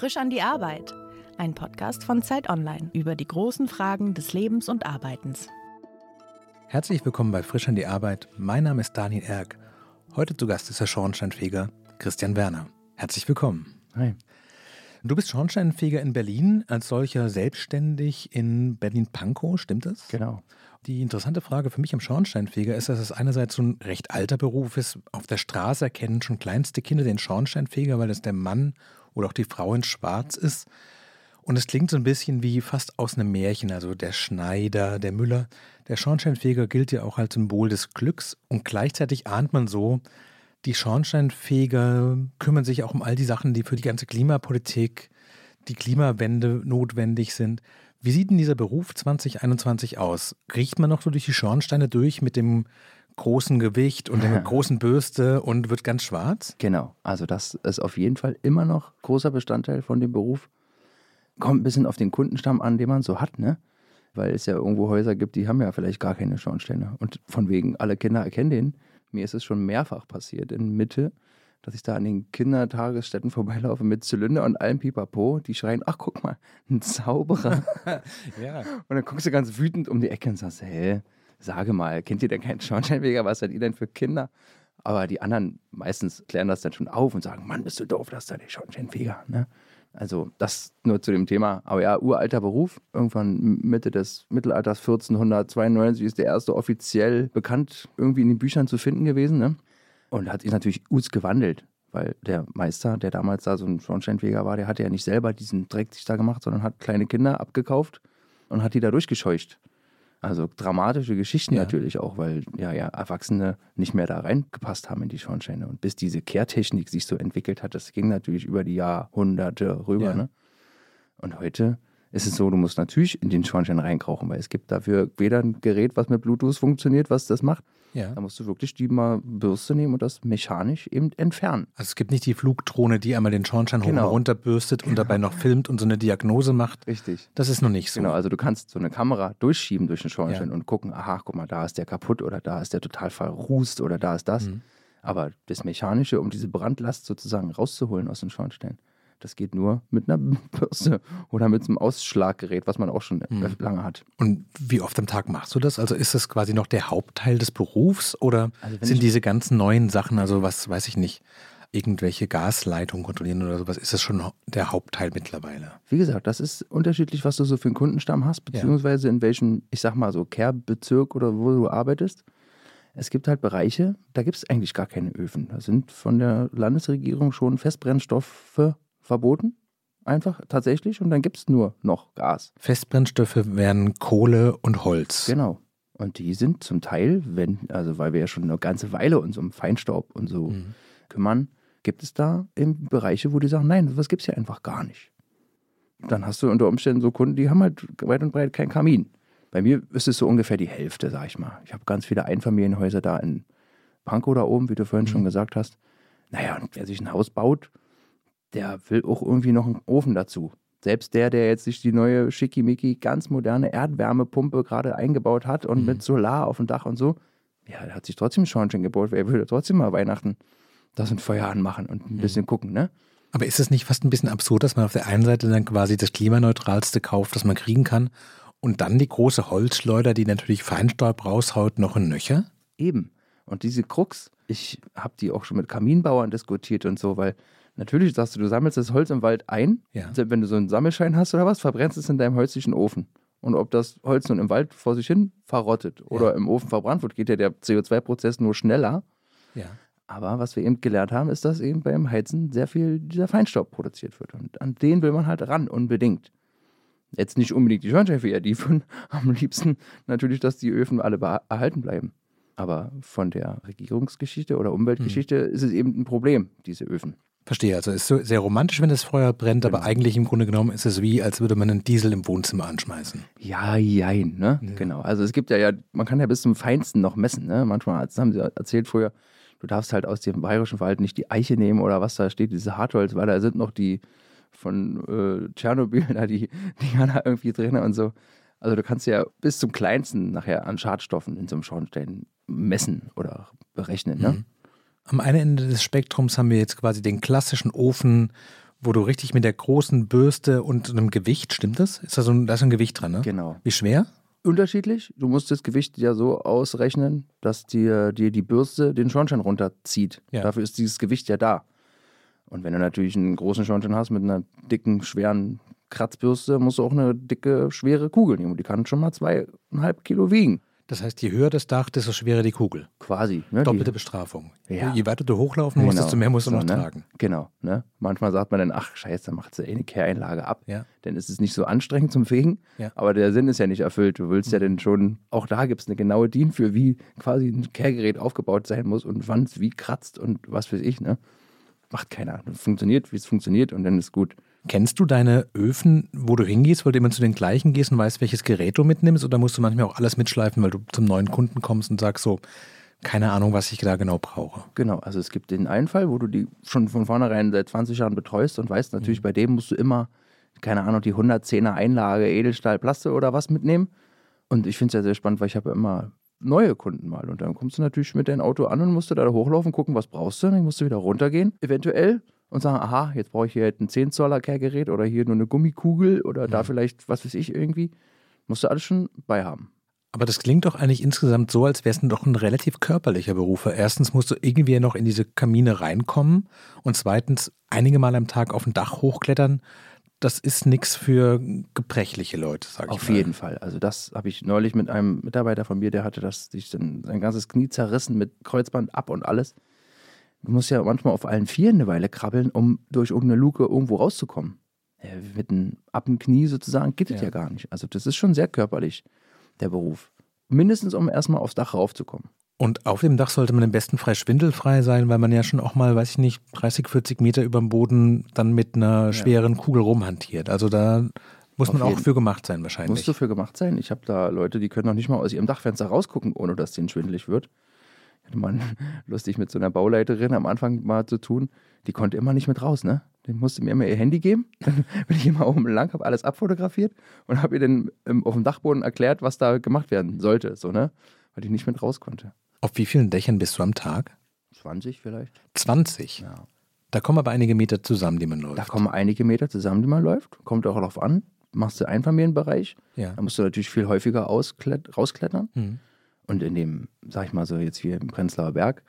Frisch an die Arbeit. Ein Podcast von Zeit Online über die großen Fragen des Lebens und Arbeitens. Herzlich willkommen bei Frisch an die Arbeit. Mein Name ist Daniel Erck. Heute zu Gast ist der Schornsteinfeger Christian Werner. Herzlich willkommen. Hi. Du bist Schornsteinfeger in Berlin, als solcher selbstständig in Berlin-Pankow, stimmt das? Genau. Die interessante Frage für mich am Schornsteinfeger ist, dass es einerseits so ein recht alter Beruf ist. Auf der Straße erkennen schon kleinste Kinder den Schornsteinfeger, weil es der Mann oder auch die Frau in Schwarz ist. Und es klingt so ein bisschen wie fast aus einem Märchen, also der Schneider, der Müller. Der Schornsteinfeger gilt ja auch als Symbol des Glücks und gleichzeitig ahnt man so, die Schornsteinfeger kümmern sich auch um all die Sachen, die für die ganze Klimapolitik, die Klimawende notwendig sind. Wie sieht denn dieser Beruf 2021 aus? Riecht man noch so durch die Schornsteine durch mit dem großen Gewicht und der großen Bürste und wird ganz schwarz? Genau, also das ist auf jeden Fall immer noch großer Bestandteil von dem Beruf. Kommt ein bisschen auf den Kundenstamm an, den man so hat, ne? Weil es ja irgendwo Häuser gibt, die haben ja vielleicht gar keine Schornsteine. Und von wegen, alle Kinder erkennen den. Mir ist es schon mehrfach passiert in Mitte, dass ich da an den Kindertagesstätten vorbeilaufe mit Zylinder und allem Pipapo. Die schreien, ach guck mal, ein Zauberer. ja. Und dann guckst du ganz wütend um die Ecke und sagst, hä, sage mal, kennt ihr denn keinen Schornsteinfeger? Was seid ihr denn für Kinder? Aber die anderen meistens klären das dann schon auf und sagen, Mann, bist du doof, das ist da der Schornsteinfeger. Ne? Also das nur zu dem Thema. Aber ja, uralter Beruf. Irgendwann Mitte des Mittelalters 1492 ist der erste offiziell bekannt irgendwie in den Büchern zu finden gewesen. Ne? Und hat sich natürlich us gewandelt. Weil der Meister, der damals da so ein Schornsteinfeger war, der hatte ja nicht selber diesen Dreck sich da gemacht, sondern hat kleine Kinder abgekauft und hat die da durchgescheucht. Also dramatische Geschichten ja. natürlich auch, weil ja, ja Erwachsene nicht mehr da reingepasst haben in die Schornsteine. Und bis diese Kehrtechnik sich so entwickelt hat, das ging natürlich über die Jahrhunderte rüber. Ja. Ne? Und heute ist es so, du musst natürlich in den Schornstein reinkrauchen, weil es gibt dafür weder ein Gerät, was mit Bluetooth funktioniert, was das macht, ja. Da musst du wirklich die mal Bürste nehmen und das mechanisch eben entfernen. Also es gibt nicht die Flugdrohne, die einmal den Schornstein genau. hoch und runter bürstet und dabei noch filmt und so eine Diagnose macht. Richtig. Das ist noch nicht so. Genau, also du kannst so eine Kamera durchschieben durch den Schornstein ja. und gucken, aha, guck mal, da ist der kaputt oder da ist der total verrußt oder da ist das. Mhm. Aber das Mechanische, um diese Brandlast sozusagen rauszuholen aus dem Schornstein, das geht nur mit einer Bürste oder mit einem Ausschlaggerät, was man auch schon mhm. lange hat. Und wie oft am Tag machst du das? Also ist das quasi noch der Hauptteil des Berufs oder also sind diese ganzen neuen Sachen, also was weiß ich nicht, irgendwelche Gasleitungen kontrollieren oder sowas, ist das schon der Hauptteil mittlerweile? Wie gesagt, das ist unterschiedlich, was du so für einen Kundenstamm hast, beziehungsweise in welchem, ich sag mal so, Care-Bezirk oder wo du arbeitest. Es gibt halt Bereiche, da gibt es eigentlich gar keine Öfen. Da sind von der Landesregierung schon Festbrennstoffe verboten. Einfach tatsächlich. Und dann gibt es nur noch Gas. Festbrennstoffe wären Kohle und Holz. Genau. Und die sind zum Teil, wenn, also weil wir ja schon eine ganze Weile uns um Feinstaub und so mhm. kümmern, gibt es da eben Bereiche, wo die sagen, nein, was gibt es hier einfach gar nicht. Dann hast du unter Umständen so Kunden, die haben halt weit und breit keinen Kamin. Bei mir ist es so ungefähr die Hälfte, sag ich mal. Ich habe ganz viele Einfamilienhäuser da in Pankow da oben, wie du vorhin mhm. schon gesagt hast. Naja, und wer sich ein Haus baut, der will auch irgendwie noch einen Ofen dazu. Selbst der, der jetzt sich die neue schickimicki, ganz moderne Erdwärmepumpe gerade eingebaut hat und mhm. mit Solar auf dem Dach und so, ja, der hat sich trotzdem Schornstein gebaut, weil er würde trotzdem mal Weihnachten das ein Feuer anmachen und ein mhm. bisschen gucken, ne? Aber ist es nicht fast ein bisschen absurd, dass man auf der einen Seite dann quasi das klimaneutralste kauft, das man kriegen kann, und dann die große Holzschleuder, die natürlich Feinstaub raushaut, noch ein Nöcher? Eben. Und diese Krux, ich habe die auch schon mit Kaminbauern diskutiert und so, weil Natürlich sagst du, du sammelst das Holz im Wald ein. Ja. Wenn du so einen Sammelschein hast oder was, verbrennst es in deinem holzlichen Ofen. Und ob das Holz nun im Wald vor sich hin verrottet oder ja. im Ofen verbrannt wird, geht ja der CO2-Prozess nur schneller. Ja. Aber was wir eben gelernt haben, ist, dass eben beim Heizen sehr viel dieser Feinstaub produziert wird. Und an den will man halt ran, unbedingt. Jetzt nicht unbedingt die Schornsteinfeger, die von am liebsten natürlich, dass die Öfen alle erhalten bleiben. Aber von der Regierungsgeschichte oder Umweltgeschichte hm. ist es eben ein Problem, diese Öfen. Verstehe, also es ist sehr romantisch, wenn das Feuer brennt, genau. aber eigentlich im Grunde genommen ist es wie, als würde man einen Diesel im Wohnzimmer anschmeißen. Ja, jein, ne? Ja. Genau. Also es gibt ja, ja, man kann ja bis zum Feinsten noch messen, ne? Manchmal, haben sie erzählt vorher, du darfst halt aus dem bayerischen Wald nicht die Eiche nehmen oder was da steht, diese Hartholz, weil da sind noch die von äh, Tschernobyl, da die Dinger da irgendwie drin und so. Also du kannst ja bis zum Kleinsten nachher an Schadstoffen in so einem Schornstein messen oder berechnen, ne? Mhm. Am einen Ende des Spektrums haben wir jetzt quasi den klassischen Ofen, wo du richtig mit der großen Bürste und einem Gewicht, stimmt das? Ist da so ein, da ist ein Gewicht dran, ne? Genau. Wie schwer? Unterschiedlich. Du musst das Gewicht ja so ausrechnen, dass dir, dir die Bürste den Schornstein runterzieht. Ja. Dafür ist dieses Gewicht ja da. Und wenn du natürlich einen großen Schornstein hast mit einer dicken, schweren Kratzbürste, musst du auch eine dicke, schwere Kugel nehmen. Die kann schon mal zweieinhalb Kilo wiegen. Das heißt, je höher das Dach, desto schwerer die Kugel. Quasi. Ne? Doppelte die, Bestrafung. Ja. Je weiter du hochlaufen musst, Genau. desto mehr musst du So, noch ne? tragen. Genau. Ne? Manchmal sagt man dann, ach scheiße, dann macht sie eh eine Kehreinlage ab. Ja. Dann ist es nicht so anstrengend zum Fegen. Ja. Aber der Sinn ist ja nicht erfüllt. Du willst ja dann schon, auch da gibt es eine genaue DIN für, wie quasi ein Kehrgerät aufgebaut sein muss und wann es wie kratzt und was weiß ich. Ne? Macht keiner. Funktioniert, wie es funktioniert und dann ist gut. Kennst du deine Öfen, wo du hingehst, weil du immer zu den gleichen gehst und weißt, welches Gerät du mitnimmst? Oder musst du manchmal auch alles mitschleifen, weil du zum neuen Kunden kommst und sagst so, keine Ahnung, was ich da genau brauche? Genau, also es gibt den einen Fall, wo du die schon von vornherein seit 20 Jahren betreust und weißt natürlich, bei dem musst du immer, keine Ahnung, die 110er Einlage, Edelstahl, Plaste oder was mitnehmen. Und ich finde es ja sehr spannend, weil ich habe ja immer neue Kunden mal. Und dann kommst du natürlich mit deinem Auto an und musst du da hochlaufen, gucken, was brauchst du. Dann musst du wieder runtergehen, eventuell, und sagen, aha, jetzt brauche ich hier halt ein 10 Zoller Kehrgerät oder hier nur eine Gummikugel oder da vielleicht, was weiß ich, irgendwie. Musst du alles schon bei haben. Aber das klingt doch eigentlich insgesamt so, als wäre es doch ein relativ körperlicher Beruf. Erstens musst du irgendwie noch in diese Kamine reinkommen und zweitens einige Mal am Tag auf ein Dach hochklettern. Das ist nichts für gebrechliche Leute, sag ich Auf mal. jeden Fall. Also das habe ich neulich mit einem Mitarbeiter von mir, der hatte das sich sein ganzes Knie zerrissen mit Kreuzband ab und alles. Du musst ja manchmal auf allen Vieren eine Weile krabbeln, um durch irgendeine Luke irgendwo rauszukommen. Ja, mit einem ab dem Knie sozusagen geht es Ja. ja gar nicht. Also das ist schon sehr körperlich, der Beruf. Mindestens, um erstmal aufs Dach raufzukommen. Und auf dem Dach sollte man im besten Fall schwindelfrei sein, weil man ja schon auch mal, weiß ich nicht, 30, 40 Meter über dem Boden dann mit einer schweren Kugel rumhantiert. Also da muss Auf man auch für gemacht sein wahrscheinlich. Musst du für gemacht sein. Ich habe da Leute, die können noch nicht mal aus ihrem Dachfenster rausgucken, ohne dass denen schwindelig wird. Ich hatte mal lustig mit so einer Bauleiterin am Anfang mal zu tun. Die konnte immer nicht mit raus, ne? Die musste mir immer ihr Handy geben. Dann bin ich immer oben lang, habe alles abfotografiert und habe ihr dann ähm, auf dem Dachboden erklärt, was da gemacht werden sollte, so, ne? Weil die nicht mit raus konnte. Auf wie vielen Dächern bist du am Tag? 20 vielleicht. 20. Ja. Da kommen aber einige Meter zusammen, die man läuft. Da kommen einige Meter zusammen, die man läuft. Kommt auch darauf an. Machst du Einfamilienbereich, ja. da musst du natürlich viel häufiger ausklet- rausklettern. Hm. Und in dem, sag ich mal so, jetzt hier im Prenzlauer Berg,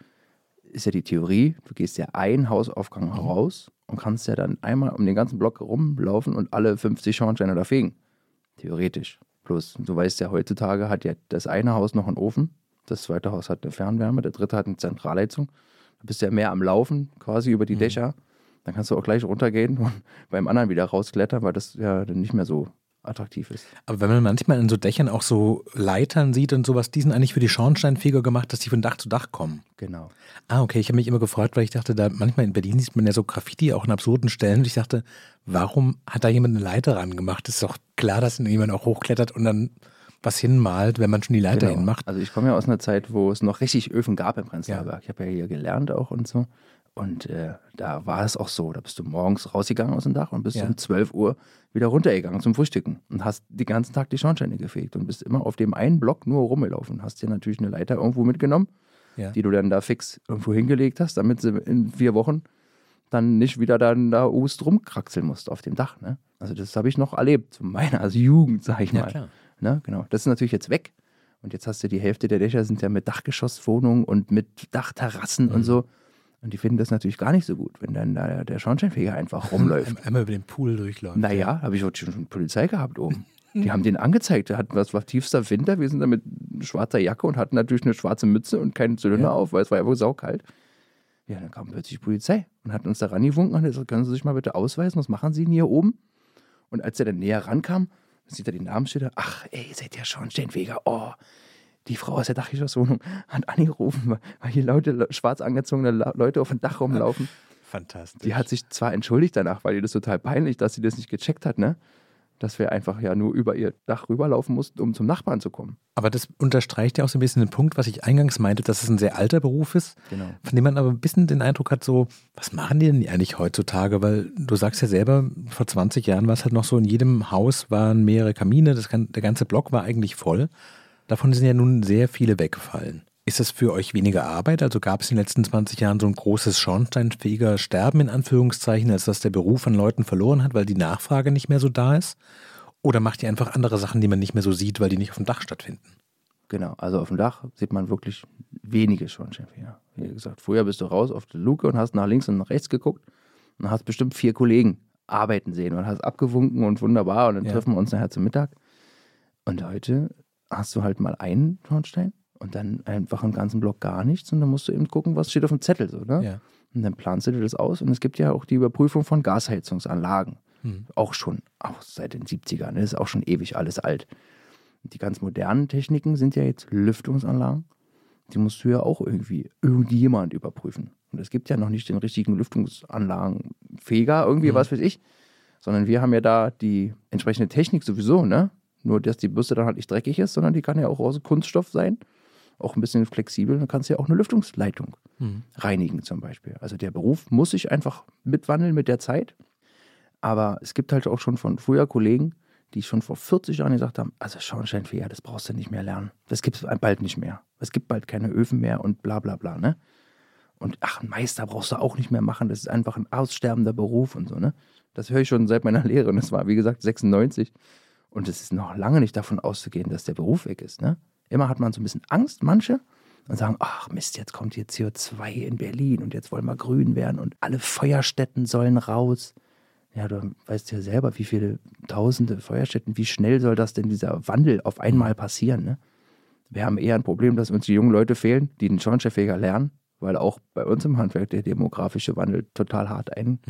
ist ja die Theorie, du gehst ja einen Hausaufgang Mhm. raus und kannst ja dann einmal um den ganzen Block rumlaufen und alle 50 Schornsteine da fegen. Theoretisch. Bloß, du weißt ja, heutzutage hat ja das eine Haus noch einen Ofen, das zweite Haus hat eine Fernwärme, der dritte hat eine Zentralheizung. Du bist ja mehr am Laufen, quasi Mhm. über die Dächer. Dann kannst du auch gleich runtergehen und beim anderen wieder rausklettern, weil das ja dann nicht mehr so attraktiv ist. Aber wenn man manchmal in so Dächern auch so Leitern sieht und sowas, die sind eigentlich für die Schornsteinfeger gemacht, dass die von Dach zu Dach kommen. Genau. Ah, okay. Ich habe mich immer gefreut, weil ich dachte, da manchmal in Berlin sieht man ja so Graffiti auch in absurden Stellen. Und ich dachte, warum hat da jemand eine Leiter rangemacht? Ist doch klar, dass jemand auch hochklettert und dann was hinmalt, wenn man schon die Leiter Genau. hinmacht. Also ich komme ja aus einer Zeit, wo es noch richtig Öfen gab im Prenzlauer Ja. Ich habe ja hier gelernt auch und so. Und äh, da war es auch so. Da bist du morgens rausgegangen aus dem Dach und bist Ja. um 12 Uhr wieder runtergegangen zum Frühstücken und hast den ganzen Tag die Schornsteine gefegt und bist immer auf dem einen Block nur rumgelaufen. Hast dir natürlich eine Leiter irgendwo mitgenommen, Ja. die du dann da fix irgendwo hingelegt hast, damit sie in vier Wochen dann nicht wieder dann da ust rumkraxeln musst auf dem Dach. Ne? Also das habe ich noch erlebt, zu meiner also Jugend, sag ich Ja, mal. klar. Ne? Genau. Das ist natürlich jetzt weg. Und jetzt hast du die Hälfte der Dächer sind ja mit Dachgeschosswohnungen und mit Dachterrassen Mhm. und so. Und die finden das natürlich gar nicht so gut, wenn dann da der Schornsteinfeger einfach rumläuft. Ein- Einmal über den Pool durchläuft. naja, habe ich auch schon Polizei gehabt oben. Die haben den angezeigt. Der hat, was war tiefster Winter. Wir sind da mit schwarzer Jacke und hatten natürlich eine schwarze Mütze und keinen Zylinder Ja. auf, weil es war ja wohl saukalt. Ja, dann kam plötzlich die Polizei und hat uns da rangewunken und gesagt, können Sie sich mal bitte ausweisen, was machen Sie denn hier oben? Und als er dann näher rankam, sieht er die Namensschilder. Ach, ey, ihr seid ja Schornsteinfeger. Oh, die Frau aus der Dachgeschosswohnung hat angerufen, weil- hier Leute, le- schwarz angezogene Leute auf dem Dach rumlaufen. Fantastisch. Die hat sich zwar entschuldigt danach, weil ihr das total peinlich, dass sie das nicht gecheckt hat, ne? Dass wir einfach ja nur über ihr Dach rüberlaufen mussten, um zum Nachbarn zu kommen. Aber das unterstreicht ja auch so ein bisschen den Punkt, was ich eingangs meinte, dass es ein sehr alter Beruf ist, Genau. von dem man aber ein bisschen den Eindruck hat, so, was machen die denn eigentlich heutzutage? Weil du sagst ja selber, vor 20 Jahren war es halt noch so, in jedem Haus waren mehrere Kamine, das, der ganze Block war eigentlich voll. Davon sind ja nun sehr viele weggefallen. Ist das für euch weniger Arbeit? Also gab es in den letzten 20 Jahren so ein großes schornsteinfähiger Sterben in Anführungszeichen, als dass der Beruf an Leuten verloren hat, weil die Nachfrage nicht mehr so da ist? Oder macht ihr einfach andere Sachen, die man nicht mehr so sieht, weil die nicht auf dem Dach stattfinden? Genau, also auf dem Dach sieht man wirklich wenige Schornsteinfeger. Wie gesagt, früher bist du raus auf die Luke und hast nach links und nach rechts geguckt und hast bestimmt vier Kollegen arbeiten sehen und hast abgewunken und wunderbar und dann ja. treffen wir uns nachher zum Mittag. Und heute hast du halt mal einen Schornstein und dann einfach einen ganzen Block gar nichts und dann musst du eben gucken, was steht auf dem Zettel so, ne? Ja. Und dann planst du dir das aus und es gibt ja auch die Überprüfung von Gasheizungsanlagen. Hm. Auch schon, auch seit den 70ern, das ist auch schon ewig alles alt. Die ganz modernen Techniken sind ja jetzt Lüftungsanlagen. Die musst du ja auch irgendwie irgendjemand überprüfen. Und es gibt ja noch nicht den richtigen Lüftungsanlagenfeger, irgendwie, hm. was weiß ich. Sondern wir haben ja da die entsprechende Technik sowieso, ne? Nur, dass die Bürste dann halt nicht dreckig ist, sondern die kann ja auch aus Kunststoff sein auch ein bisschen flexibel. Dann kannst du ja auch eine Lüftungsleitung mhm. reinigen zum Beispiel. Also der Beruf muss sich einfach mitwandeln mit der Zeit. Aber es gibt halt auch schon von früher Kollegen, die schon vor 40 Jahren gesagt haben, also Schornsteinfeger, das brauchst du nicht mehr lernen. Das gibt es bald nicht mehr. Es gibt bald keine Öfen mehr und bla bla bla. Ne? Und ach, ein Meister brauchst du auch nicht mehr machen. Das ist einfach ein aussterbender Beruf und so. Ne? Das höre ich schon seit meiner Lehre. Und das war, wie gesagt, 96. Und es ist noch lange nicht davon auszugehen, dass der Beruf weg ist. Ne? Immer hat man so ein bisschen Angst, manche, und sagen, ach Mist, jetzt kommt hier CO2 in Berlin und jetzt wollen wir grün werden und alle Feuerstätten sollen raus. Ja, du weißt ja selber, wie viele tausende Feuerstätten, wie schnell soll das denn dieser Wandel auf einmal passieren? Ne? Wir haben eher ein Problem, dass uns die jungen Leute fehlen, die den Schornsteinfeger lernen, weil auch bei uns im Handwerk der demografische Wandel total hart eingreift.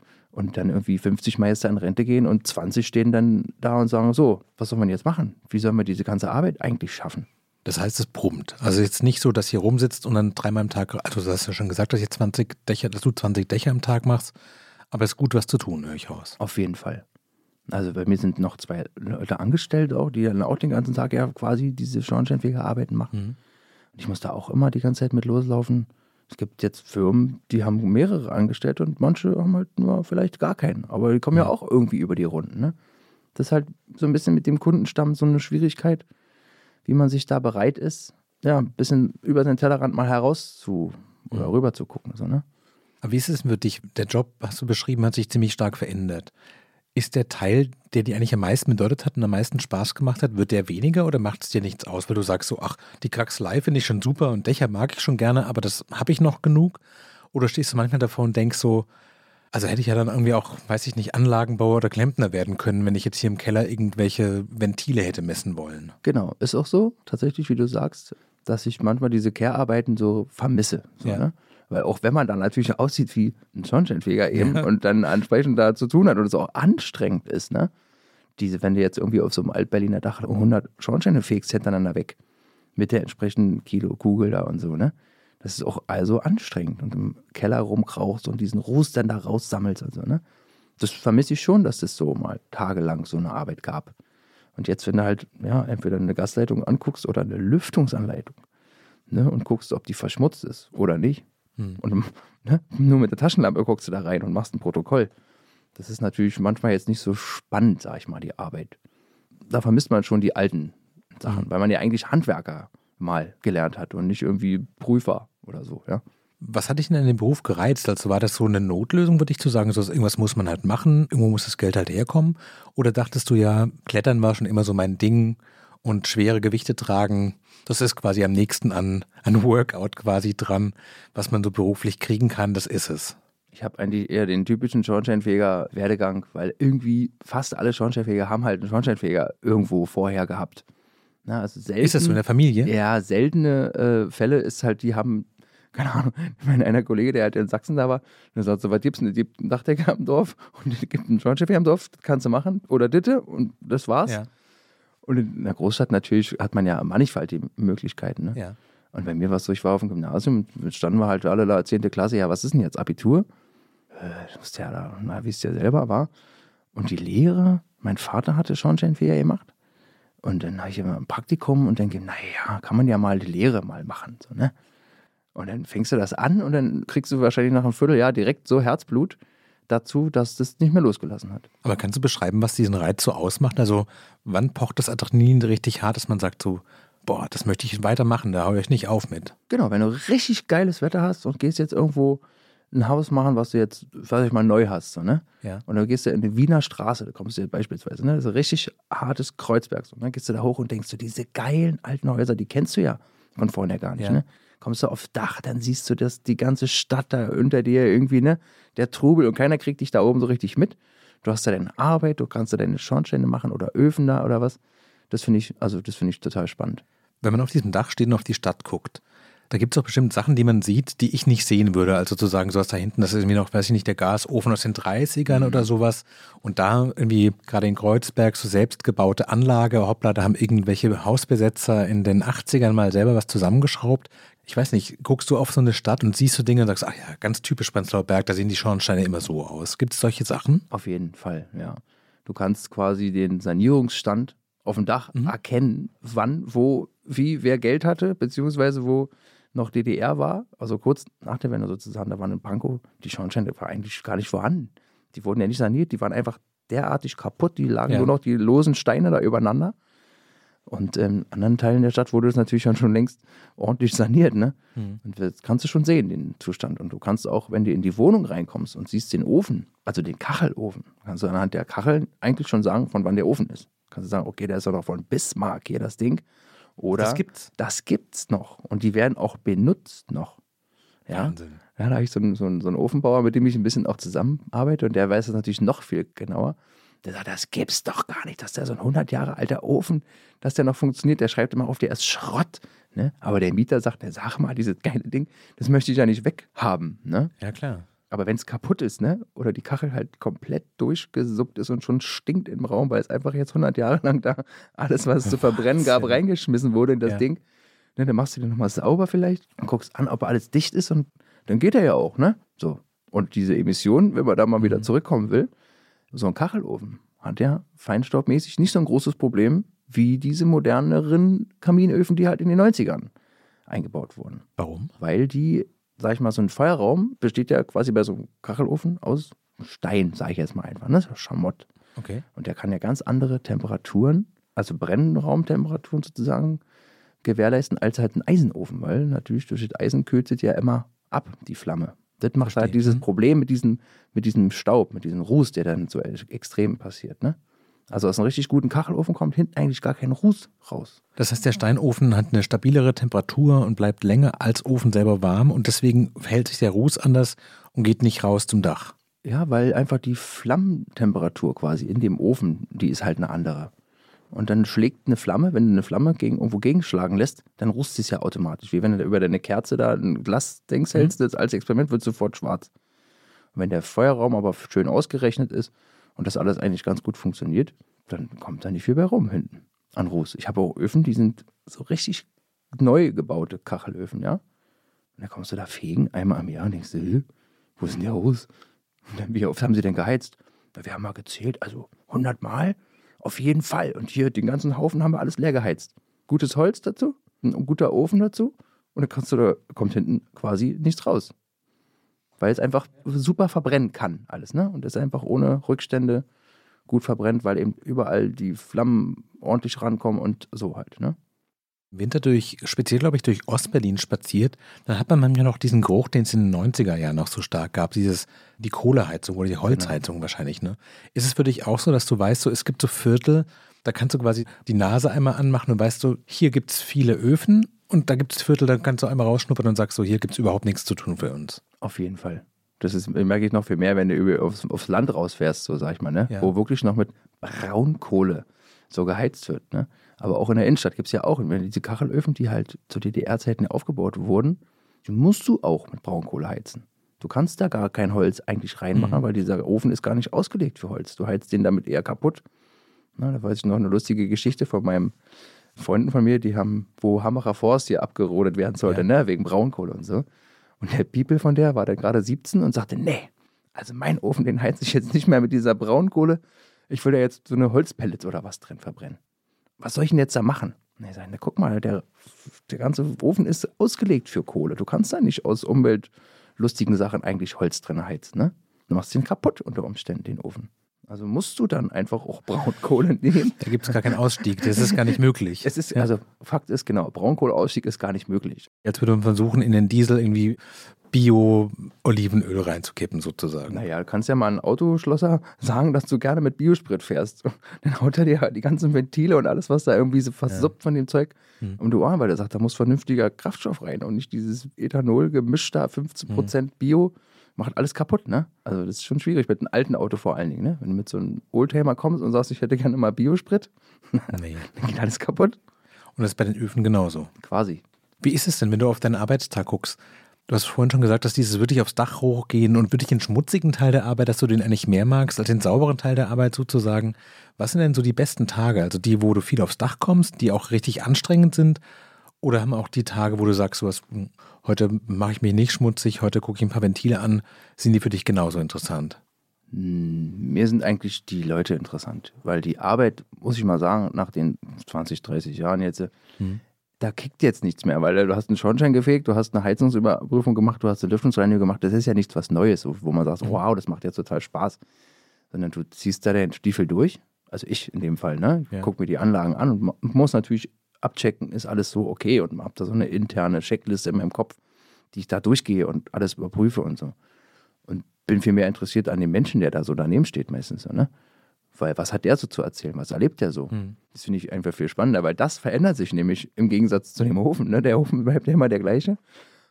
Mhm. Und dann irgendwie 50 Meister in Rente gehen und 20 stehen dann da und sagen: So, was soll man jetzt machen? Wie sollen wir diese ganze Arbeit eigentlich schaffen? Das heißt, es brummt. Also jetzt nicht so, dass hier rumsitzt und dann dreimal am Tag, also du hast ja schon gesagt, dass, ich 20 Dächer, dass du 20 Dächer am Tag machst, aber es ist gut, was zu tun, höre ich aus. Auf jeden Fall. Also bei mir sind noch zwei Leute angestellt auch, die dann auch den ganzen Tag ja quasi diese Schornsteinfegerarbeiten machen. Mhm. Und ich muss da auch immer die ganze Zeit mit loslaufen. Es gibt jetzt Firmen, die haben mehrere Angestellte und manche haben halt nur vielleicht gar keinen. Aber die kommen ja, ja auch irgendwie über die Runden. Ne? Das ist halt so ein bisschen mit dem Kundenstamm so eine Schwierigkeit, wie man sich da bereit ist, ja, ein bisschen über den Tellerrand mal heraus zu oder mhm. rüber zu gucken. So, ne? Aber wie ist es für dich? Der Job, hast du beschrieben, hat sich ziemlich stark verändert. Ist der Teil, der dir eigentlich am meisten bedeutet hat und am meisten Spaß gemacht hat, wird der weniger oder macht es dir nichts aus, weil du sagst so, ach, die Kraxelei finde ich schon super und Dächer mag ich schon gerne, aber das habe ich noch genug? Oder stehst du manchmal davor und denkst so, also hätte ich ja dann irgendwie auch, weiß ich nicht, Anlagenbauer oder Klempner werden können, wenn ich jetzt hier im Keller irgendwelche Ventile hätte messen wollen. Genau, ist auch so, tatsächlich, wie du sagst, dass ich manchmal diese Care-Arbeiten so vermisse. So, ja. ne? Weil auch wenn man dann natürlich aussieht wie ein Schornsteinfeger eben ja. und dann entsprechend da zu tun hat und es auch anstrengend ist, ne? Diese, wenn du jetzt irgendwie auf so einem Altberliner Dach 100 Schornsteine fegst hintereinander weg, mit der entsprechenden Kilo Kugel da und so, ne? Das ist auch also anstrengend und im Keller rumkrauchst und diesen Ruß dann da raussammelst und so, ne? Das vermisse ich schon, dass es so mal tagelang so eine Arbeit gab. Und jetzt, wenn du halt, ja, entweder eine Gasleitung anguckst oder eine Lüftungsanleitung, ne, und guckst, ob die verschmutzt ist oder nicht, hm. Und ne, nur mit der Taschenlampe guckst du da rein und machst ein Protokoll. Das ist natürlich manchmal jetzt nicht so spannend, sag ich mal, die Arbeit. Da vermisst man schon die alten Sachen, hm. weil man ja eigentlich Handwerker mal gelernt hat und nicht irgendwie Prüfer oder so, ja. Was hat dich denn in dem Beruf gereizt? Also war das so eine Notlösung, würde ich zu sagen, so irgendwas muss man halt machen, irgendwo muss das Geld halt herkommen? Oder dachtest du ja, Klettern war schon immer so mein Ding und schwere Gewichte tragen, das ist quasi am nächsten an, an Workout quasi dran, was man so beruflich kriegen kann, das ist es. Ich habe eigentlich eher den typischen Schornsteinfeger-Werdegang, weil irgendwie fast alle Schornsteinfeger haben halt einen Schornsteinfeger irgendwo vorher gehabt. Na, also selten, ist das so in der Familie? Ja, seltene äh, Fälle ist halt, die haben, keine Ahnung, mein einer Kollege, der halt in Sachsen da war, der sagt so, was gibt's denn? gibt einen Dachdecker am Dorf und es gibt einen Schornsteinfeger am Dorf, das kannst du machen. Oder Ditte und das war's. Ja. Und in der Großstadt natürlich hat man ja mannigfaltige Möglichkeiten. Ne? Ja. Und bei mir war es so, ich war auf dem Gymnasium, standen wir halt alle da, 10. Klasse, ja, was ist denn jetzt, Abitur? Äh, das ja da, na, wie es ja selber war. Und die Lehre, mein Vater hatte Schornsteinfeger gemacht. Und dann habe ich immer ein Praktikum und denke, naja, kann man ja mal die Lehre mal machen. So, ne? Und dann fängst du das an und dann kriegst du wahrscheinlich nach einem Vierteljahr direkt so Herzblut dazu, dass das nicht mehr losgelassen hat. Aber kannst du beschreiben, was diesen Reiz so ausmacht? Also wann pocht das Adrenalin richtig hart, dass man sagt so, boah, das möchte ich weitermachen, da haue ich nicht auf mit. Genau, wenn du richtig geiles Wetter hast und gehst jetzt irgendwo ein Haus machen, was du jetzt, sag ich mal, neu hast, so, ne? Ja. Und dann gehst du in die Wiener Straße, da kommst du beispielsweise, ne? Das ist ein richtig hartes Kreuzberg. So, und dann gehst du da hoch und denkst du, diese geilen alten Häuser, die kennst du ja von vorher gar nicht, Ja. ne? Kommst du aufs Dach, dann siehst du das, die ganze Stadt da unter dir irgendwie, ne? Der Trubel und keiner kriegt dich da oben so richtig mit. Du hast da deine Arbeit, du kannst da deine Schornsteine machen oder Öfen da oder was. Das finde ich, also das finde ich total spannend. Wenn man auf diesem Dach steht und auf die Stadt guckt, da gibt es doch bestimmt Sachen, die man sieht, die ich nicht sehen würde. Also zu sagen, so was da hinten, das ist irgendwie noch, weiß ich nicht, der Gasofen aus den 30ern oder sowas. Und da irgendwie gerade in Kreuzberg so selbstgebaute Anlage, hoppla, da haben irgendwelche Hausbesetzer in den 80ern mal selber was zusammengeschraubt. Ich weiß nicht, guckst du auf so eine Stadt und siehst so Dinge und sagst, ach ja, ganz typisch Prenzlauer Berg, da sehen die Schornsteine immer so aus. Gibt es solche Sachen? Auf jeden Fall, ja. Du kannst quasi den Sanierungsstand auf dem Dach Mhm. erkennen, wann, wo, wie, wer Geld hatte, beziehungsweise wo noch DDR war. Also kurz nach der Wende sozusagen, da waren in Pankow, die Schornsteine war eigentlich gar nicht vorhanden. Die wurden ja nicht saniert, die waren einfach derartig kaputt, die lagen Ja. nur noch die losen Steine da übereinander. Und in anderen Teilen der Stadt wurde das natürlich schon längst ordentlich saniert, ne? Mhm. Und das kannst du schon sehen, den Zustand. Und du kannst auch, wenn du in die Wohnung reinkommst und siehst den Ofen, also den Kachelofen, kannst du anhand der Kacheln eigentlich schon sagen, von wann der Ofen ist. Kannst du sagen, okay, der ist doch noch von Bismarck hier, das Ding. Oder Das gibt's. das gibt's noch. Und die werden auch benutzt noch. Ja, Wahnsinn. ja, da habe ich so einen, so, einen, so einen Ofenbauer, mit dem ich ein bisschen auch zusammenarbeite und der weiß das natürlich noch viel genauer. Der sagt, das gibt's doch gar nicht, dass der so ein 100 Jahre alter Ofen, dass der noch funktioniert. Der schreibt immer auf, der ist Schrott. Ne? Aber der Mieter sagt, der sag mal, dieses geile Ding, das möchte ich ja nicht weghaben. Ne? Ja, klar. Aber wenn es kaputt ist, ne? oder die Kachel halt komplett durchgesuppt ist und schon stinkt im Raum, weil es einfach jetzt 100 Jahre lang da alles, was es zu verbrennen gab, reingeschmissen wurde in das Ja. Ding, ne? dann machst du den nochmal sauber vielleicht und guckst an, ob alles dicht ist und dann geht er ja auch. Ne? So. Und diese Emissionen, wenn man da mal wieder Mhm. zurückkommen will, so ein Kachelofen hat ja feinstaubmäßig nicht so ein großes Problem wie diese moderneren Kaminöfen, die halt in den 90ern eingebaut wurden Warum? weil die, sag ich mal, so ein Feuerraum besteht ja quasi bei so einem Kachelofen aus Stein, sage ich jetzt mal einfach, ne? Schamott. Okay. Und der kann ja ganz andere Temperaturen, also Brennraumtemperaturen sozusagen, gewährleisten als halt ein Eisenofen, weil natürlich durch das Eisen kühlt es ja immer ab, die Flamme. Das macht Verstehe. halt dieses Mhm. Problem mit diesem, mit diesem Staub, mit diesem Ruß, der dann so extrem passiert. Ne? Also aus einem richtig guten Kachelofen kommt hinten eigentlich gar kein Ruß raus. Das heißt, der Steinofen hat eine stabilere Temperatur und bleibt länger als Ofen selber warm und deswegen verhält sich der Ruß anders und geht nicht raus zum Dach. Ja, weil einfach die Flammentemperatur quasi in dem Ofen, die ist halt eine andere. Und dann schlägt eine Flamme, wenn du eine Flamme gegen, irgendwo gegenschlagen lässt, dann rußt es ja automatisch. Wie wenn du über deine Kerze da ein Glas denkst, hältst, das als Experiment wird sofort schwarz. Und wenn der Feuerraum aber schön ausgerechnet ist und das alles eigentlich ganz gut funktioniert, dann kommt da nicht viel bei rum hinten an Ruß. Ich habe auch Öfen, die sind so richtig neu gebaute Kachelöfen, ja. Und dann kommst du da fegen einmal am Jahr und denkst du, "Hä, wo ist denn der Ruß? Und dann, wie oft haben sie denn geheizt? Na, wir haben mal gezählt, also 100 Mal auf jeden Fall. Und hier den ganzen Haufen haben wir alles leer geheizt. Gutes Holz dazu, ein guter Ofen dazu und dann kannst du da, kommt hinten quasi nichts raus. Weil es einfach super verbrennen kann, alles, ne? Und es einfach ohne Rückstände gut verbrennt, weil eben überall die Flammen ordentlich rankommen und so halt, ne? Winter durch, speziell glaube ich, durch Ostberlin spaziert, dann hat man manchmal noch diesen Geruch, den es in den 90er Jahren noch so stark gab, dieses, die Kohleheizung oder die Holzheizung wahrscheinlich, ne? Ist es für dich auch so, dass du weißt, so, es gibt so Viertel, da kannst du quasi die Nase einmal anmachen und weißt so, hier gibt es viele Öfen und da gibt es Viertel, da kannst du einmal rausschnuppern und sagst so, hier gibt es überhaupt nichts zu tun für uns. Auf jeden Fall. Das ist, merke ich noch viel mehr, wenn du aufs, aufs Land rausfährst, so sag ich mal, ne? Ja. Wo wirklich noch mit Braunkohle so geheizt wird, ne? Aber auch in der Innenstadt gibt es ja auch diese Kachelöfen, die halt zu DDR-Zeiten aufgebaut wurden, die musst du auch mit Braunkohle heizen. Du kannst da gar kein Holz eigentlich reinmachen, Mhm. weil dieser Ofen ist gar nicht ausgelegt für Holz. Du heizt den damit eher kaputt. Na, da weiß ich noch eine lustige Geschichte von meinem Freunden von mir, die haben, wo Hammerer Forst hier abgerodet werden sollte, Ja. ne, wegen Braunkohle und so. Und der People von der war dann gerade 17 und sagte, nee, also mein Ofen, den heizt ich jetzt nicht mehr mit dieser Braunkohle. Ich will da jetzt so eine Holzpellet oder was drin verbrennen. Was soll ich denn jetzt da machen? Und ich sage, na guck mal, der, der ganze Ofen ist ausgelegt für Kohle. Du kannst da nicht aus umweltlustigen Sachen eigentlich Holz drin heizen, ne? Du machst den kaputt unter Umständen, den Ofen. Also musst du dann einfach auch Braunkohle nehmen. Da gibt es gar keinen Ausstieg, das ist gar nicht möglich. Es ist, also Fakt ist genau, Braunkohleausstieg ist gar nicht möglich. Jetzt würde man versuchen, in den Diesel irgendwie Bio-Olivenöl reinzukippen, sozusagen. Naja, du kannst ja mal einen Autoschlosser sagen, dass du gerne mit Biosprit fährst. Dann haut er dir die ganzen Ventile und alles, was da irgendwie so versuppt ja. von dem Zeug hm. um die Ohren, weil er sagt, da muss vernünftiger Kraftstoff rein und nicht dieses Ethanol gemischt da, 15% hm. Bio macht alles kaputt, ne? Also das ist schon schwierig mit einem alten Auto vor allen Dingen, ne? Wenn du mit so einem Oldtimer kommst und sagst, ich hätte gerne mal Biosprit, nee. dann geht alles kaputt. Und das ist bei den Öfen genauso. Quasi. Wie ist es denn, wenn du auf deinen Arbeitstag guckst? Du hast vorhin schon gesagt, dass dieses wirklich aufs Dach hochgehen und wirklich den schmutzigen Teil der Arbeit, dass du den eigentlich mehr magst als den sauberen Teil der Arbeit sozusagen. Was sind denn so die besten Tage? Also die, wo du viel aufs Dach kommst, die auch richtig anstrengend sind? Oder haben auch die Tage, wo du sagst, hast, hm, heute mache ich mich nicht schmutzig, heute gucke ich ein paar Ventile an, sind die für dich genauso interessant? Hm, mir sind eigentlich die Leute interessant, weil die Arbeit, muss ich mal sagen, nach den 20, 30 Jahren jetzt, hm da kickt jetzt nichts mehr, weil du hast einen Schornstein gefegt, du hast eine Heizungsüberprüfung gemacht, du hast eine Lüftungsreinigung gemacht. Das ist ja nichts was Neues, wo man sagt, mhm. wow, das macht jetzt total Spaß. Sondern du ziehst da den Stiefel durch. Also ich in dem Fall, ne? Ich ja. gucke mir die Anlagen an und muss natürlich abchecken, ist alles so okay und habe da so eine interne Checkliste in meinem Kopf, die ich da durchgehe und alles überprüfe und so. Und bin viel mehr interessiert an dem Menschen, der da so daneben steht meistens, ne? Weil was hat der so zu erzählen? Was erlebt der so? Mhm. Das finde ich einfach viel spannender, weil das verändert sich nämlich im Gegensatz zu dem Ofen. Ne? Der Ofen bleibt ja immer der gleiche.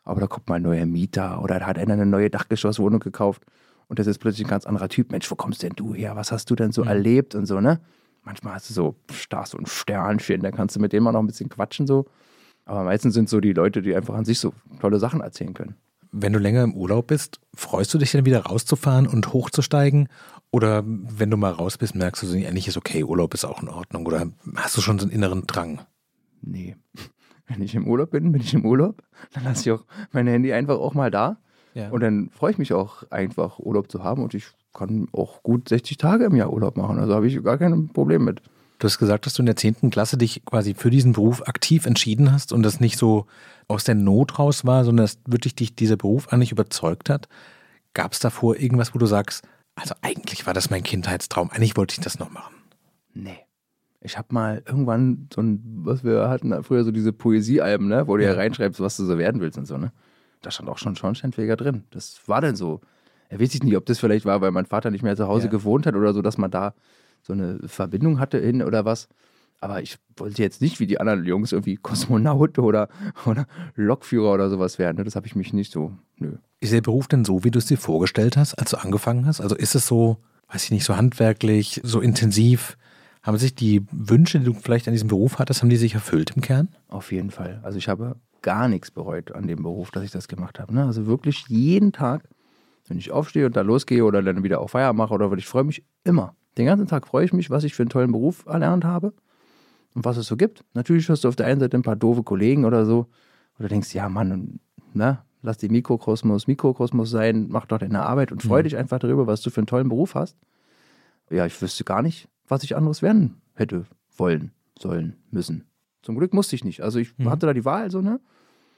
Aber da kommt mal ein neuer Mieter oder da hat einer eine neue Dachgeschosswohnung gekauft und das ist plötzlich ein ganz anderer Typ. Mensch, wo kommst denn du her? Was hast du denn so mhm. erlebt und so, ne? Manchmal hast du so Stars und Sternchen, da kannst du mit denen mal noch ein bisschen quatschen so. Aber meistens sind so die Leute, die einfach an sich so tolle Sachen erzählen können. Wenn du länger im Urlaub bist, freust du dich dann wieder rauszufahren und hochzusteigen? Oder wenn du mal raus bist, merkst du, so, eigentlich ist okay, Urlaub ist auch in Ordnung. Oder hast du schon so einen inneren Drang? Nee. Wenn ich im Urlaub bin, bin ich im Urlaub. Dann lasse ich auch mein Handy einfach auch mal da. Ja. Und dann freue ich mich auch einfach, Urlaub zu haben. Und ich kann auch gut 60 Tage im Jahr Urlaub machen. Also habe ich gar kein Problem mit. Du hast gesagt, dass du in der 10. Klasse dich quasi für diesen Beruf aktiv entschieden hast und das nicht so aus der Not raus war, sondern dass wirklich dich dieser Beruf eigentlich überzeugt hat. Gab es davor irgendwas, wo du sagst, also eigentlich war das mein Kindheitstraum. Eigentlich wollte ich das noch machen. Nee. Ich habe mal irgendwann so ein, was wir hatten früher so diese Poesiealben, ne, wo du ja reinschreibst, was du so werden willst und so, ne? Da stand auch schon Schornsteinfeger drin. Das war dann so. Er weiß ich nicht, ob das vielleicht war, weil mein Vater nicht mehr zu Hause ja. gewohnt hat oder so, dass man da so eine Verbindung hatte hin oder was. Aber ich wollte jetzt nicht wie die anderen Jungs irgendwie Kosmonaut oder, oder Lokführer oder sowas werden. Ne? Das habe ich mich nicht so, nö. Ist der Beruf denn so, wie du es dir vorgestellt hast, als du angefangen hast? Also ist es so, weiß ich nicht, so handwerklich, so intensiv? Haben sich die Wünsche, die du vielleicht an diesem Beruf hattest, haben die sich erfüllt im Kern? Auf jeden Fall. Also ich habe gar nichts bereut an dem Beruf, dass ich das gemacht habe. Ne? Also wirklich jeden Tag, wenn ich aufstehe und da losgehe oder dann wieder auf Feier mache oder was, ich freue mich immer. Den ganzen Tag freue ich mich, was ich für einen tollen Beruf erlernt habe und was es so gibt. Natürlich hast du auf der einen Seite ein paar doofe Kollegen oder so, oder denkst, ja Mann, ne, lass die Mikrokosmos Mikrokosmos sein, mach doch deine Arbeit und freu mhm. dich einfach darüber, was du für einen tollen Beruf hast. Ja, ich wüsste gar nicht, was ich anderes werden hätte wollen, sollen, müssen. Zum Glück musste ich nicht. Also ich mhm. hatte da die Wahl, so, ne?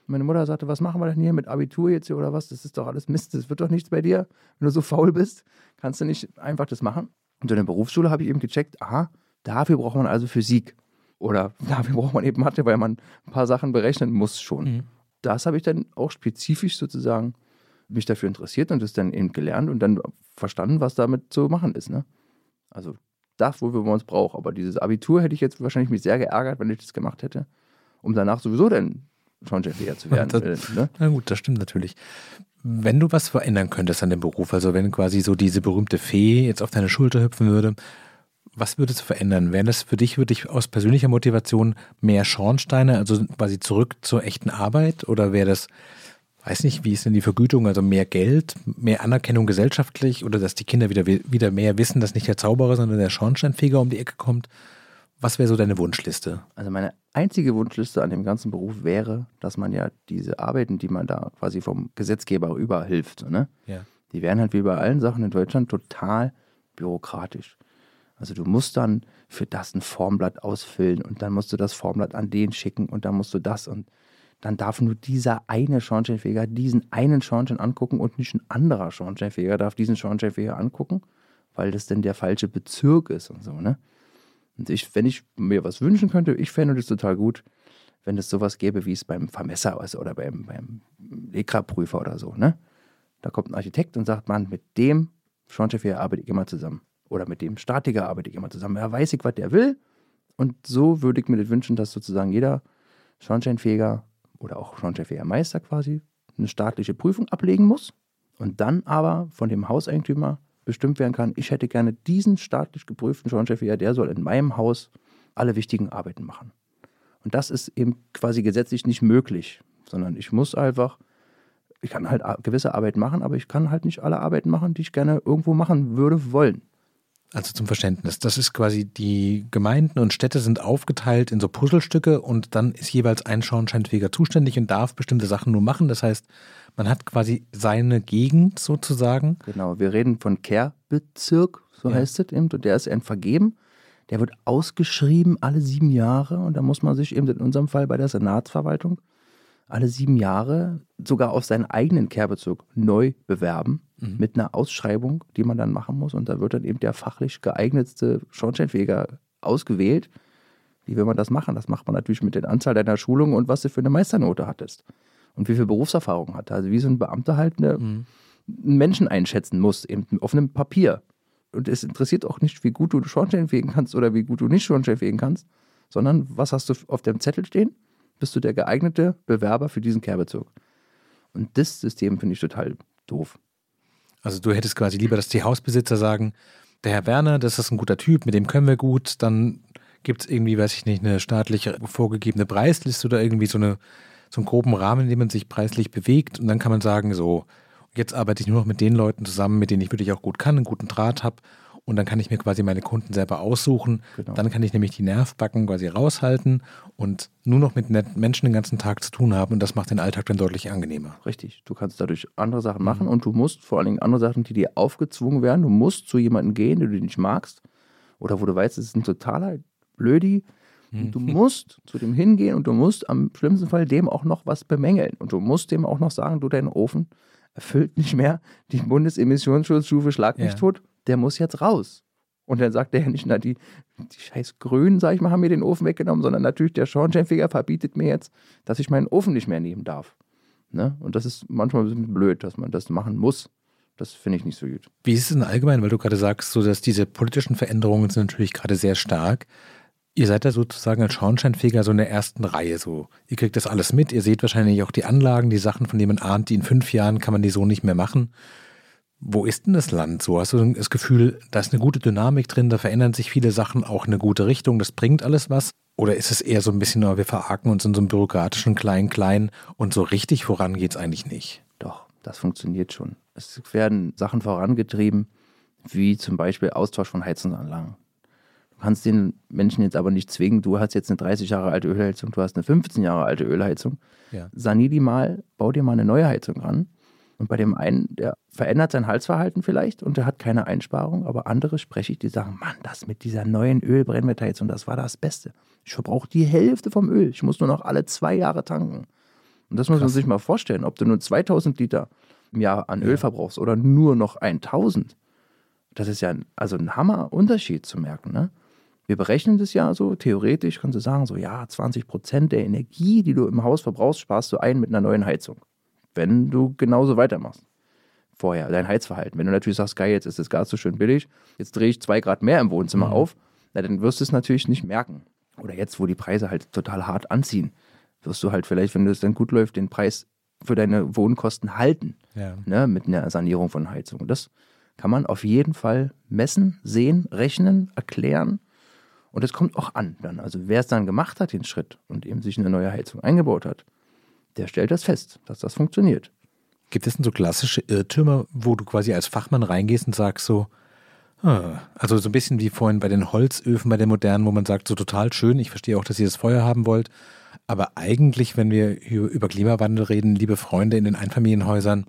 Meine Mutter sagte, was machen wir denn hier mit Abitur jetzt hier oder was? Das ist doch alles Mist, das wird doch nichts bei dir. Wenn du so faul bist, kannst du nicht einfach das machen. Und in der Berufsschule habe ich eben gecheckt, aha, dafür braucht man also Physik. Oder dafür braucht man eben Mathe, weil man ein paar Sachen berechnen muss schon. Mhm. Das habe ich dann auch spezifisch sozusagen mich dafür interessiert und das dann eben gelernt und dann verstanden, was damit zu machen ist. Ne? Also das, wofür man es braucht. Aber dieses Abitur hätte ich jetzt wahrscheinlich mich sehr geärgert, wenn ich das gemacht hätte, um danach sowieso dann Schornsteinfeger zu werden. Das, ne? Na gut, das stimmt natürlich. Wenn du was verändern könntest an dem Beruf, also wenn quasi so diese berühmte Fee jetzt auf deine Schulter hüpfen würde, was würdest du verändern? Wären das für dich wirklich aus persönlicher Motivation mehr Schornsteine, also quasi zurück zur echten Arbeit? Oder wäre das, weiß nicht, wie ist denn die Vergütung, also mehr Geld, mehr Anerkennung gesellschaftlich oder dass die Kinder wieder, wieder mehr wissen, dass nicht der Zauberer, sondern der Schornsteinfeger um die Ecke kommt? Was wäre so deine Wunschliste? Also meine einzige Wunschliste an dem ganzen Beruf wäre, dass man ja diese Arbeiten, die man da quasi vom Gesetzgeber überhilft, ne? ja. die wären halt wie bei allen Sachen in Deutschland total bürokratisch. Also du musst dann für das ein Formblatt ausfüllen und dann musst du das Formblatt an den schicken und dann musst du das und dann darf nur dieser eine Schornsteinfeger diesen einen Schornstein angucken und nicht ein anderer Schornsteinfeger darf diesen Schornsteinfeger angucken, weil das denn der falsche Bezirk ist und so, ne? Und ich, wenn ich mir was wünschen könnte, ich fände das total gut, wenn es sowas gäbe, wie es beim Vermesser ist oder beim, beim Lekra-Prüfer oder so, ne? Da kommt ein Architekt und sagt, man, mit dem Schornsteinfeger arbeite ich immer zusammen. Oder mit dem Statiker arbeite ich immer zusammen. Er weiß ich, was der will. Und so würde ich mir das wünschen, dass sozusagen jeder Schornsteinfeger oder auch Schornsteinfegermeister quasi eine staatliche Prüfung ablegen muss und dann aber von dem Hauseigentümer bestimmt werden kann, ich hätte gerne diesen staatlich geprüften Schornsteinfeger, der soll in meinem Haus alle wichtigen Arbeiten machen. Und das ist eben quasi gesetzlich nicht möglich, sondern ich muss einfach, ich kann halt gewisse Arbeiten machen, aber ich kann halt nicht alle Arbeiten machen, die ich gerne irgendwo machen würde wollen. Also zum Verständnis, das ist quasi, die Gemeinden und Städte sind aufgeteilt in so Puzzlestücke und dann ist jeweils ein Schornsteinfeger zuständig und darf bestimmte Sachen nur machen. Das heißt, man hat quasi seine Gegend sozusagen. Genau, wir reden von Kehrbezirk, so ja. heißt es eben, und der ist eben vergeben. Der wird ausgeschrieben alle sieben Jahre und da muss man sich eben in unserem Fall bei der Senatsverwaltung alle sieben Jahre sogar auf seinen eigenen Kehrbezirk neu bewerben mhm. mit einer Ausschreibung, die man dann machen muss. Und da wird dann eben der fachlich geeignetste Schornsteinfeger ausgewählt. Wie will man das machen? Das macht man natürlich mit der Anzahl deiner Schulungen und was du für eine Meisternote hattest. Und wie viel Berufserfahrung hat. Also wie so ein Beamter halt eine, mhm. einen Menschen einschätzen muss, eben auf einem Papier. Und es interessiert auch nicht, wie gut du Schornstein fegen kannst oder wie gut du nicht Schornstein fegen kannst, sondern was hast du auf dem Zettel stehen? Bist du der geeignete Bewerber für diesen Kehrbezirk? Und das System finde ich total doof. Also du hättest quasi lieber, dass die Hausbesitzer sagen, der Herr Werner, das ist ein guter Typ, mit dem können wir gut, dann gibt es irgendwie, weiß ich nicht, eine staatlich vorgegebene Preisliste oder irgendwie so, eine, so einen groben Rahmen, in dem man sich preislich bewegt und dann kann man sagen, so, jetzt arbeite ich nur noch mit den Leuten zusammen, mit denen ich wirklich auch gut kann, einen guten Draht habe und dann kann ich mir quasi meine Kunden selber aussuchen. Genau. Dann kann ich nämlich die Nervbacken quasi raushalten und nur noch mit Menschen den ganzen Tag zu tun haben und das macht den Alltag dann deutlich angenehmer. Richtig, du kannst dadurch andere Sachen machen mhm. und du musst vor allen Dingen andere Sachen, die dir aufgezwungen werden, du musst zu jemandem gehen, den du nicht magst oder wo du weißt, es ist ein totaler Blödi. Mhm. Du musst zu dem hingehen und du musst am schlimmsten Fall dem auch noch was bemängeln und du musst dem auch noch sagen, du, dein Ofen erfüllt nicht mehr die Bundesemissionsschutzstufe Schlag mich ja. tot der muss jetzt raus. Und dann sagt er ja nicht, na, die, die scheiß Grünen, sag ich mal, haben mir den Ofen weggenommen, sondern natürlich der Schornsteinfeger verbietet mir jetzt, dass ich meinen Ofen nicht mehr nehmen darf. Ne? Und das ist manchmal ein bisschen blöd, dass man das machen muss. Das finde ich nicht so gut. Wie ist es denn allgemein, weil du gerade sagst, so dass diese politischen Veränderungen sind natürlich gerade sehr stark. Ihr seid da sozusagen als Schornsteinfeger so in der ersten Reihe. So. Ihr kriegt das alles mit, ihr seht wahrscheinlich auch die Anlagen, die Sachen, von denen man ahnt, die in fünf Jahren kann man die so nicht mehr machen. Wo ist denn das Land so? Hast du das Gefühl, da ist eine gute Dynamik drin, da verändern sich viele Sachen, auch eine gute Richtung, das bringt alles was? Oder ist es eher so ein bisschen, wir verarken uns in so einem bürokratischen Klein-Klein und so richtig voran geht es eigentlich nicht? Doch, das funktioniert schon. Es werden Sachen vorangetrieben, wie zum Beispiel Austausch von Heizungsanlagen. Du kannst den Menschen jetzt aber nicht zwingen, du hast jetzt eine 30 Jahre alte Ölheizung, du hast eine 15 Jahre alte Ölheizung. Ja. Sanier die mal, bau dir mal eine neue Heizung ran und bei dem einen, der verändert sein Halsverhalten vielleicht und der hat keine Einsparung, aber andere spreche ich, die sagen, Mann, das mit dieser neuen Ölbrennmetallheizung, das war das Beste. Ich verbrauche die Hälfte vom Öl. Ich muss nur noch alle zwei Jahre tanken. Und das muss Krass. man sich mal vorstellen, ob du nur 2000 Liter im Jahr an ja. Öl verbrauchst oder nur noch 1000. Das ist ja ein, also ein Hammerunterschied zu merken. Ne? Wir berechnen das ja so, theoretisch kannst du sagen, so ja, 20 Prozent der Energie, die du im Haus verbrauchst, sparst du ein mit einer neuen Heizung wenn du genauso weitermachst. Vorher, dein Heizverhalten. Wenn du natürlich sagst, geil, jetzt ist das Gas so schön billig, jetzt drehe ich zwei Grad mehr im Wohnzimmer mhm. auf, na, dann wirst du es natürlich nicht merken. Oder jetzt, wo die Preise halt total hart anziehen, wirst du halt vielleicht, wenn es dann gut läuft, den Preis für deine Wohnkosten halten. Ja. Ne, mit einer Sanierung von Heizung. Und das kann man auf jeden Fall messen, sehen, rechnen, erklären. Und es kommt auch an dann. Also wer es dann gemacht hat, den Schritt und eben sich eine neue Heizung eingebaut hat, der stellt das fest, dass das funktioniert. Gibt es denn so klassische Irrtümer, wo du quasi als Fachmann reingehst und sagst so, ah, also so ein bisschen wie vorhin bei den Holzöfen, bei den modernen, wo man sagt, so total schön, ich verstehe auch, dass ihr das Feuer haben wollt, aber eigentlich, wenn wir über Klimawandel reden, liebe Freunde in den Einfamilienhäusern,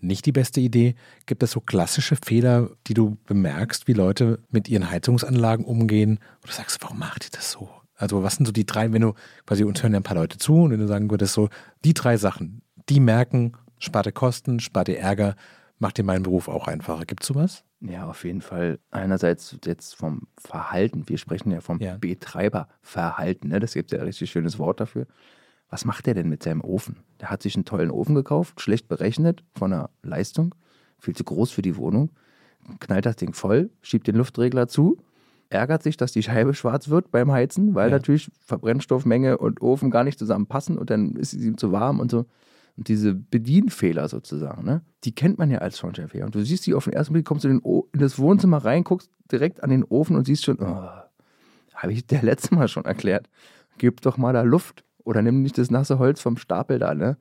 nicht die beste Idee. Gibt es so klassische Fehler, die du bemerkst, wie Leute mit ihren Heizungsanlagen umgehen? Du sagst, warum macht ihr das so? Also was sind so die drei, wenn du quasi uns hören ja ein paar Leute zu und wenn du sagen würdest, so die drei Sachen, die merken, spart dir Kosten, spart dir Ärger, macht dir meinen Beruf auch einfacher. Gibt es sowas? Ja, auf jeden Fall. Einerseits jetzt vom Verhalten. Wir sprechen ja vom Ja. Betreiberverhalten. Ne? Das gibt ja ein richtig schönes Wort dafür. Was macht der denn mit seinem Ofen? Der hat sich einen tollen Ofen gekauft, schlecht berechnet von der Leistung, viel zu groß für die Wohnung, knallt das Ding voll, schiebt den Luftregler zu, ärgert sich, dass die Scheibe schwarz wird beim Heizen, weil Ja. natürlich Verbrennstoffmenge und Ofen gar nicht zusammenpassen und dann ist es ihm zu warm und so. Und diese Bedienfehler sozusagen, ne, die kennt man ja als Schornsteinfeger. Und du siehst die auf den ersten Blick, kommst du in, in das Wohnzimmer rein, guckst direkt an den Ofen und siehst schon, oh, habe ich dir letztes Mal schon erklärt, gib doch mal da Luft oder nimm nicht das nasse Holz vom Stapel da. Ne?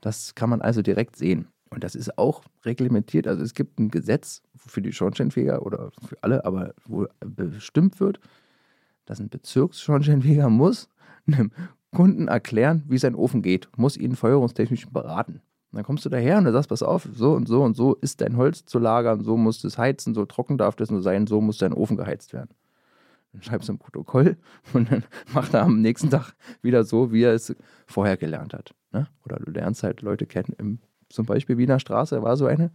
Das kann man also direkt sehen. Und das ist auch reglementiert. Also es gibt ein Gesetz für die Schornsteinfeger oder für alle, aber wo bestimmt wird, dass ein Bezirksschornsteinfeger muss einem Kunden erklären, wie sein Ofen geht, muss ihn feuerungstechnisch beraten. Und dann kommst du daher und du sagst, pass auf, so und so und so ist dein Holz zu lagern, so muss es heizen, so trocken darf das nur sein, so muss dein Ofen geheizt werden. Dann schreibst du ein Protokoll und dann macht er am nächsten Tag wieder so, wie er es vorher gelernt hat. Ne? Oder du lernst halt Leute kennen, im, zum Beispiel Wiener Straße war so eine,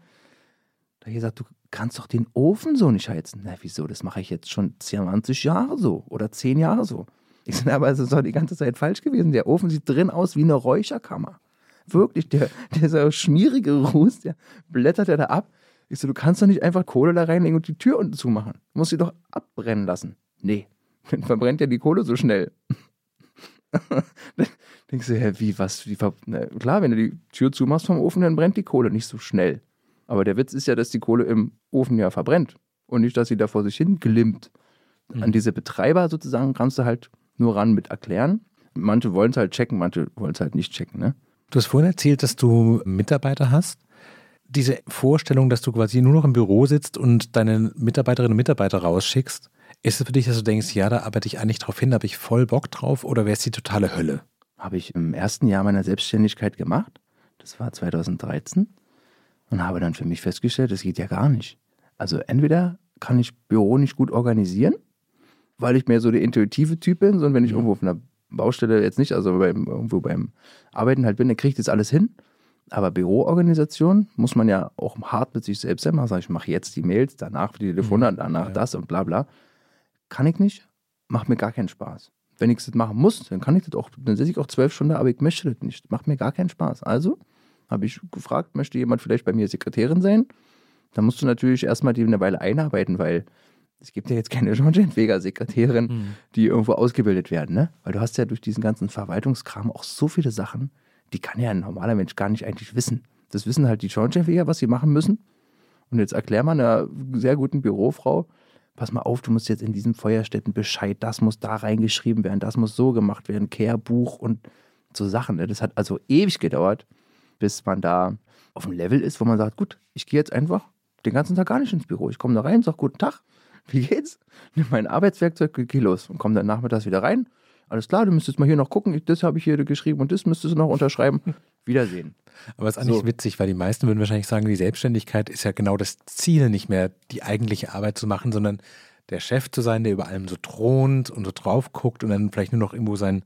da hat gesagt, du kannst doch den Ofen so nicht heizen. Na, wieso? Das mache ich jetzt schon 20 Jahre so oder 10 Jahre so. Ich sage, aber es ist doch die ganze Zeit falsch gewesen. Der Ofen sieht drin aus wie eine Räucherkammer. Wirklich, der, dieser schmierige Ruß, der blättert er da ab. Ich so, du kannst doch nicht einfach Kohle da reinlegen und die Tür unten zumachen. Du musst sie doch abbrennen lassen. Nee, dann verbrennt ja die Kohle so schnell. dann denkst du, hä, wie, was, wie, na, klar, wenn du die Tür zumachst vom Ofen, dann brennt die Kohle nicht so schnell. Aber der Witz ist ja, dass die Kohle im Ofen ja verbrennt und nicht, dass sie da vor sich hin glimmt. An diese Betreiber sozusagen kannst du halt nur ran mit erklären. Manche wollen es halt checken, manche wollen es halt nicht checken. Ne? Du hast vorhin erzählt, dass du Mitarbeiter hast. Diese Vorstellung, dass du quasi nur noch im Büro sitzt und deine Mitarbeiterinnen und Mitarbeiter rausschickst, ist es für dich, dass du denkst, ja, da arbeite ich eigentlich drauf hin, da habe ich voll Bock drauf oder wäre es die totale Hölle? Habe ich im ersten Jahr meiner Selbstständigkeit gemacht. Das war 2013. Und habe dann für mich festgestellt, das geht ja gar nicht. Also entweder kann ich Büro nicht gut organisieren, weil ich mehr so der intuitive Typ bin, sondern wenn ich irgendwo auf einer Baustelle jetzt nicht, also beim, irgendwo beim Arbeiten halt bin, dann kriege ich das alles hin. Aber Büroorganisation muss man ja auch hart mit sich selbst sein. Man sagt, ich mache jetzt die Mails, danach die Telefone, danach ja. das und bla bla. Kann ich nicht, macht mir gar keinen Spaß. Wenn ich das machen muss, dann kann ich das auch, dann sitze ich auch zwölf Stunden, aber ich möchte das nicht. Macht mir gar keinen Spaß. Also habe ich gefragt, möchte jemand vielleicht bei mir Sekretärin sein? Da musst du natürlich erstmal die eine Weile einarbeiten, weil es gibt ja jetzt keine Schornsteinfeger-Sekretärin, die irgendwo ausgebildet werden, ne? Weil du hast ja durch diesen ganzen Verwaltungskram auch so viele Sachen, die kann ja ein normaler Mensch gar nicht eigentlich wissen. Das wissen halt die Schornsteinfeger, was sie machen müssen. Und jetzt erklär mal einer sehr guten Bürofrau, pass mal auf, du musst jetzt in diesem Feuerstätten Bescheid, das muss da reingeschrieben werden, das muss so gemacht werden, Kehrbuch und so Sachen. Ne? Das hat also ewig gedauert, bis man da auf einem Level ist, wo man sagt, gut, ich gehe jetzt einfach den ganzen Tag gar nicht ins Büro. Ich komme da rein, sage guten Tag, wie geht's? Nimm mein Arbeitswerkzeug, geh los und komme dann nachmittags wieder rein. Alles klar, du müsstest mal hier noch gucken, das habe ich hier geschrieben und das müsstest du noch unterschreiben. Wiedersehen. Aber es ist eigentlich So. witzig, weil die meisten würden wahrscheinlich sagen, die Selbstständigkeit ist ja genau das Ziel, nicht mehr die eigentliche Arbeit zu machen, sondern der Chef zu sein, der über allem so thront und so drauf guckt und dann vielleicht nur noch irgendwo sein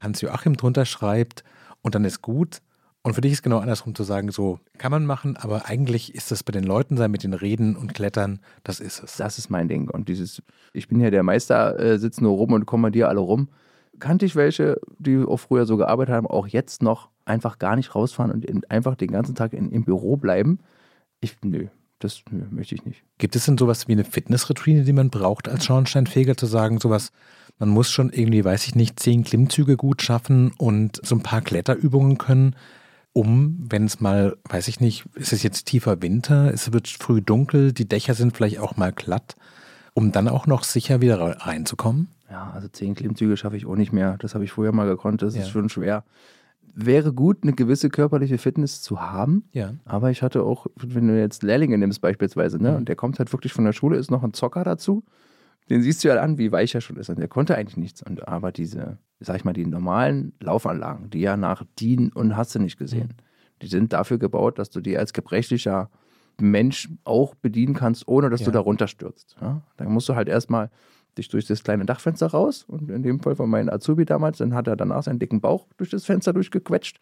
Hans-Joachim drunter schreibt und dann ist gut. Und für dich ist genau andersrum zu sagen, so kann man machen, aber eigentlich ist das bei den Leuten sein, mit den Reden und Klettern, das ist es. Das ist mein Ding. Und dieses, ich bin ja der Meister, äh, sitze nur rum und kommandiere alle rum. Kannte ich welche, die auch früher so gearbeitet haben, auch jetzt noch einfach gar nicht rausfahren und in, einfach den ganzen Tag in, im Büro bleiben? Ich, nö, das nö, möchte ich nicht. Gibt es denn sowas wie eine Fitnessroutine, die man braucht als Schornsteinfeger, zu sagen, sowas, man muss schon irgendwie, weiß ich nicht, zehn Klimmzüge gut schaffen und so ein paar Kletterübungen können, um, wenn es mal, weiß ich nicht, ist es jetzt tiefer Winter, es wird früh dunkel, die Dächer sind vielleicht auch mal glatt, um dann auch noch sicher wieder reinzukommen? Ja, also zehn Klimmzüge schaffe ich auch nicht mehr. Das habe ich früher mal gekonnt, das Ja. ist schon schwer. Wäre gut, eine gewisse körperliche Fitness zu haben. Ja. Aber ich hatte auch, wenn du jetzt Lehrlinge nimmst beispielsweise, ne, und der kommt halt wirklich von der Schule, ist noch ein Zocker dazu, den siehst du ja an, wie weich er schon ist. Und der konnte eigentlich nichts. Und aber diese, sag ich mal, die normalen Laufanlagen, die ja nach DIN und hast du nicht gesehen, die sind dafür gebaut, dass du die als gebrechlicher Mensch auch bedienen kannst, ohne dass Ja. du da runterstürzt. Ja? Dann musst du halt erstmal dich durch das kleine Dachfenster raus und in dem Fall von meinem Azubi damals, dann hat er danach seinen dicken Bauch durch das Fenster durchgequetscht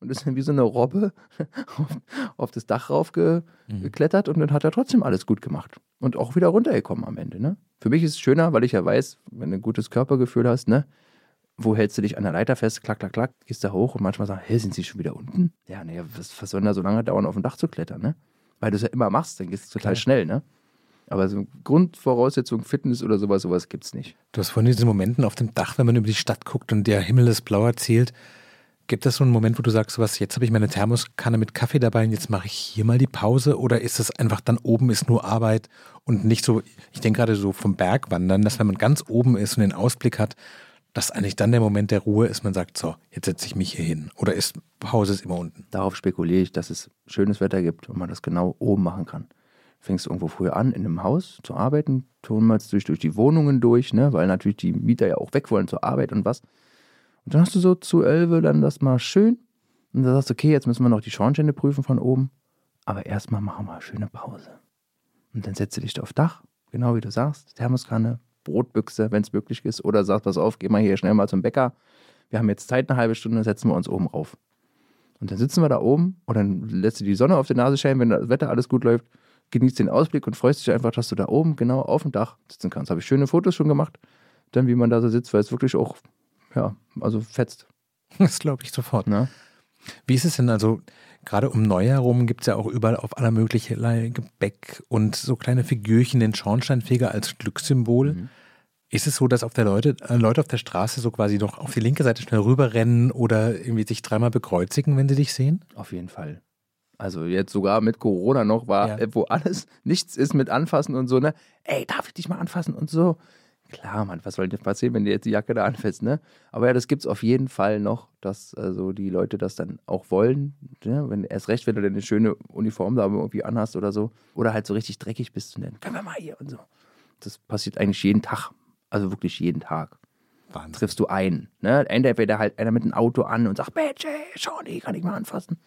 und ist dann wie so eine Robbe auf, auf das Dach raufgeklettert und dann hat er trotzdem alles gut gemacht. Und auch wieder runtergekommen am Ende. Ne? Für mich ist es schöner, weil ich ja weiß, wenn du ein gutes Körpergefühl hast, ne, wo hältst du dich an der Leiter fest, klack, klack, klack, gehst da hoch und manchmal sagst, hey, sind sie schon wieder unten? Ja, naja, was, was soll denn da so lange dauern, auf dem Dach zu klettern, ne? Weil du es ja immer machst, dann gehst du total Klar. schnell, ne? Aber so Grundvoraussetzung, Fitness oder sowas, sowas gibt's nicht. Du hast vorhin diese Momenten auf dem Dach, wenn man über die Stadt guckt und der Himmel ist blau erzählt. Gibt es so einen Moment, wo du sagst, was, jetzt habe ich meine Thermoskanne mit Kaffee dabei und jetzt mache ich hier mal die Pause? Oder ist es einfach dann oben ist nur Arbeit und nicht so, ich denke gerade so vom Bergwandern, dass wenn man ganz oben ist und den Ausblick hat, dass eigentlich dann der Moment der Ruhe ist, man sagt, so, jetzt setze ich mich hier hin. Oder ist Pause ist immer unten? Darauf spekuliere ich, dass es schönes Wetter gibt und man das genau oben machen kann. Fängst du irgendwo früher an, in einem Haus zu arbeiten, tummelst durch, durch die Wohnungen durch, ne? weil natürlich die Mieter ja auch weg wollen zur Arbeit und was. Und dann hast du so zu elf dann das mal schön und dann sagst du, okay, jetzt müssen wir noch die Schornsteine prüfen von oben, aber erstmal machen wir eine schöne Pause. Und dann setzt du dich auf Dach, genau wie du sagst, Thermoskanne, Brotbüchse, wenn es möglich ist, oder sagst, pass auf, geh mal hier schnell mal zum Bäcker. Wir haben jetzt Zeit, eine halbe Stunde, setzen wir uns oben rauf. Und dann sitzen wir da oben und dann lässt du die Sonne auf die Nase scheinen, wenn das Wetter alles gut läuft, genießt den Ausblick und freust dich einfach, dass du da oben genau auf dem Dach sitzen kannst. Habe ich schöne Fotos schon gemacht, dann wie man da so sitzt, weil es wirklich auch, ja, also fetzt. Das glaube ich sofort. Ne? Wie ist es denn also, gerade um Neujahr herum gibt es ja auch überall auf aller mögliche Gebäck und so kleine Figürchen, den Schornsteinfeger als Glückssymbol. Mhm. Ist es so, dass auf der Leute, äh, Leute auf der Straße so quasi noch auf die linke Seite schnell rüberrennen oder irgendwie sich dreimal bekreuzigen, wenn sie dich sehen? Auf jeden Fall. Also jetzt sogar mit Corona noch war, Ja. wo alles nichts ist mit anfassen und so, ne? Ey, darf ich dich mal anfassen und so? Klar, Mann, was soll denn passieren, wenn dir jetzt die Jacke da anfasst, ne? Aber ja, das gibt's auf jeden Fall noch, dass also die Leute das dann auch wollen. Ne? Wenn, erst recht, wenn du dann eine schöne Uniform da irgendwie anhast oder so. Oder halt so richtig dreckig bist und dann, können wir mal hier und so. Das passiert eigentlich jeden Tag. Also wirklich jeden Tag Wahnsinn. triffst du einen. Ne? Entweder halt einer mit einem Auto an und sagt, Mensch, ey, Shawnee, kann ich mal anfassen?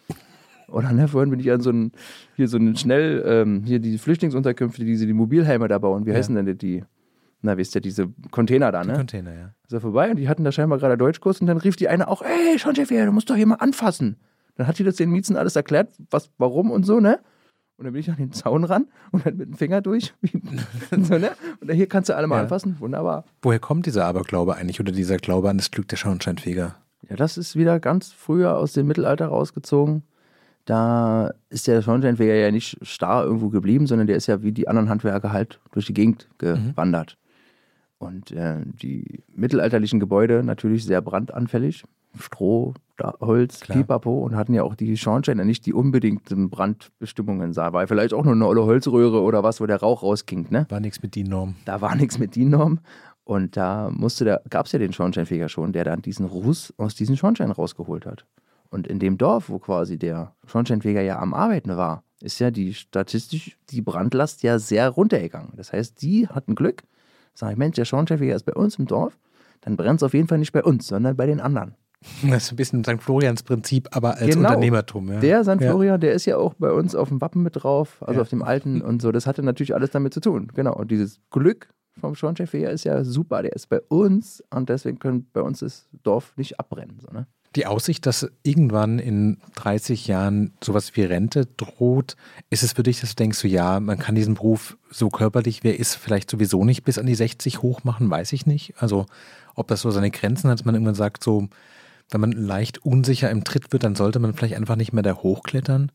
Oder ne, vorhin bin ich an so einen, hier so einen schnell, ähm, hier die Flüchtlingsunterkünfte, diese die Mobilhelme da bauen. Wie Ja. heißen denn die? Na, wisst ihr, diese Container da, Die ne? Container, ja. Ist er vorbei und die hatten da scheinbar gerade Deutschkurs und dann rief die eine auch, ey, Sean Jeffy, du musst doch hier mal anfassen. Dann hat die das den Miezen alles erklärt, was, warum und so, ne? Und dann bin ich an den Zaun ran und dann mit dem Finger durch. so, ne? Und hier kannst du alle mal Ja. anfassen. Wunderbar. Woher kommt dieser Aberglaube eigentlich oder dieser Glaube an das Glück der Schornsteinfeger? Ja, das ist wieder ganz früher aus dem Mittelalter rausgezogen. Da ist der Schornsteinfeger ja nicht starr irgendwo geblieben, sondern der ist ja wie die anderen Handwerker halt durch die Gegend gewandert. Und äh, die mittelalterlichen Gebäude natürlich sehr brandanfällig. Stroh, Holz, Klar. Pipapo und hatten ja auch die Schornsteine nicht die unbedingten Brandbestimmungen sah. War vielleicht auch nur eine olle Holzröhre oder was, wo der Rauch rausging, ne? War nichts mit DIN-Norm. Da war nichts mit DIN-Norm. Und da musste der, gab es ja den Schornsteinfeger schon, der dann diesen Ruß aus diesen Schornstein rausgeholt hat. Und in dem Dorf, wo quasi der Schornsteinfeger ja am Arbeiten war, ist ja die statistisch die Brandlast ja sehr runtergegangen. Das heißt, die hatten Glück. Sag ich, Mensch, der Schornsteinfeger ist bei uns im Dorf, dann brennt es auf jeden Fall nicht bei uns, sondern bei den anderen. Das ist ein bisschen St. Florians Prinzip, aber als Genau. Unternehmertum. Ja. Der St. Ja. Florian, der ist ja auch bei uns auf dem Wappen mit drauf, also Ja. auf dem alten und so. Das hatte natürlich alles damit zu tun. Genau. Und dieses Glück vom Schornsteinfeger ist ja super. Der ist bei uns und deswegen können bei uns das Dorf nicht abbrennen. So, ne? Die Aussicht, dass irgendwann in 30 Jahren sowas wie Rente droht, ist es für dich, dass du denkst, so, ja, man kann diesen Beruf so körperlich, wer ist, vielleicht sowieso nicht bis an die 60 hochmachen, weiß ich nicht. Also, ob das so seine Grenzen hat, dass man irgendwann sagt, so, wenn man leicht unsicher im Tritt wird, dann sollte man vielleicht einfach nicht mehr da hochklettern.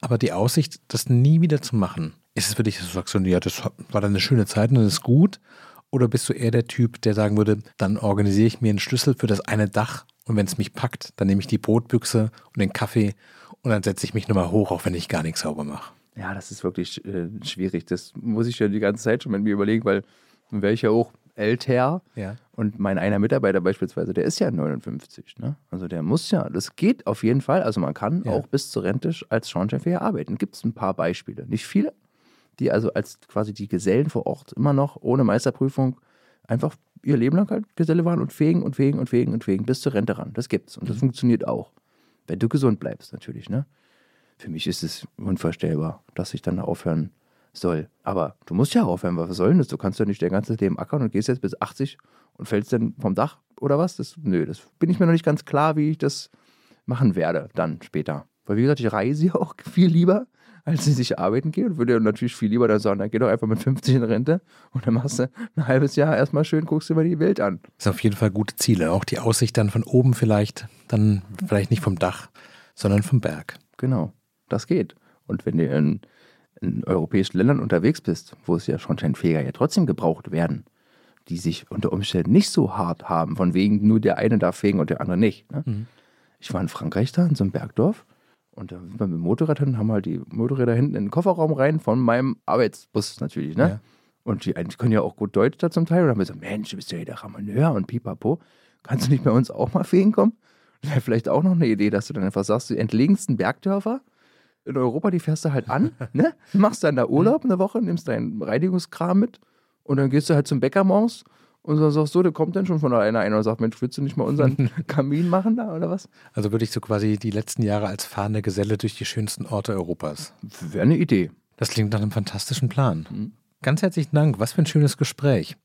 Aber die Aussicht, das nie wieder zu machen, ist es für dich, dass du sagst, so, ja, das war dann eine schöne Zeit und das ist gut? Oder bist du eher der Typ, der sagen würde, dann organisiere ich mir einen Schlüssel für das eine Dach und wenn es mich packt, dann nehme ich die Brotbüchse und den Kaffee und dann setze ich mich nochmal hoch, auch wenn ich gar nichts sauber mache. Ja, das ist wirklich äh, schwierig. Das muss ich ja die ganze Zeit schon mit mir überlegen, weil dann wäre ich ja auch älter. Ja. Und mein einer Mitarbeiter beispielsweise, der ist ja 59. Ne? Also der muss ja, das geht auf jeden Fall. Also man kann Ja. auch bis zur Rente als Schornsteinfeger arbeiten. Gibt es ein paar Beispiele. Nicht viele, die also als quasi die Gesellen vor Ort immer noch ohne Meisterprüfung einfach ihr Leben lang halt Geselle waren und fegen und fegen und fegen und fegen bis zur Rente ran. Das gibt's und das funktioniert auch. Wenn du gesund bleibst, natürlich, ne? Für mich ist es unvorstellbar, dass ich dann aufhören soll. Aber du musst ja aufhören, was soll denn das? Du kannst ja nicht dein ganzes Leben ackern und gehst jetzt bis 80 und fällst dann vom Dach oder was? Das, nö, das bin ich mir noch nicht ganz klar, wie ich das machen werde, dann später. Weil wie gesagt, ich reise ja auch viel lieber, als dass ich arbeiten gehe und würde natürlich viel lieber dann sagen, dann geh doch einfach mit 50 in Rente und dann machst du ein halbes Jahr erstmal schön, guckst dir mal die Welt an. Das sind auf jeden Fall gute Ziele. Auch die Aussicht dann von oben vielleicht, dann vielleicht nicht vom Dach, sondern vom Berg. Genau, das geht. Und wenn du in, in europäischen Ländern unterwegs bist, wo es ja Schornsteinfeger ja trotzdem gebraucht werden, die sich unter Umständen nicht so hart haben, von wegen nur der eine darf fegen und der andere nicht. Ne? Mhm. Ich war in Frankreich da, in so einem Bergdorf, und da sind wir mit dem Motorrad hin, haben halt die Motorräder hinten in den Kofferraum rein von meinem Arbeitsbus natürlich, ne? Ja. Und die, die können ja auch gut Deutsch da zum Teil. Und dann haben wir gesagt, Mensch, du bist ja hier der Ramoneur und pipapo. Kannst du nicht bei uns auch mal fegen kommen? Wäre vielleicht auch noch eine Idee, dass du dann einfach sagst, die entlegensten Bergdörfer in Europa, die fährst du halt an, ne? Machst dann da Urlaub eine Woche, nimmst deinen Reinigungskram mit und dann gehst du halt zum Bäcker morgens und dann sagst du, der kommt dann schon von alleine ein und sagt, Mensch, willst du nicht mal unseren Kamin machen da oder was? Also würde ich so quasi die letzten Jahre als fahrende Geselle durch die schönsten Orte Europas. Wäre eine Idee. Das klingt nach einem fantastischen Plan. Mhm. Ganz herzlichen Dank, was für ein schönes Gespräch.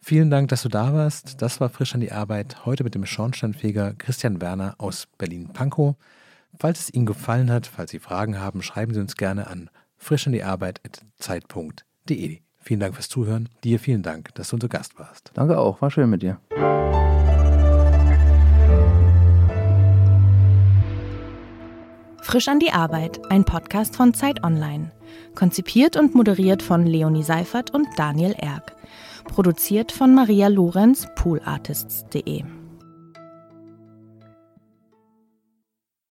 Vielen Dank, dass du da warst. Das war frisch an die Arbeit. Heute mit dem Schornsteinfeger Christian Werner aus Berlin-Pankow. Falls es Ihnen gefallen hat, falls Sie Fragen haben, schreiben Sie uns gerne an frischandiarbeit.zeit.de. Vielen Dank fürs Zuhören. Dir vielen Dank, dass du unser Gast warst. Danke auch, war schön mit dir. Frisch an die Arbeit, ein Podcast von Zeit Online. Konzipiert und moderiert von Leonie Seifert und Daniel Erck. Produziert von Maria Lorenz, poolartists.de.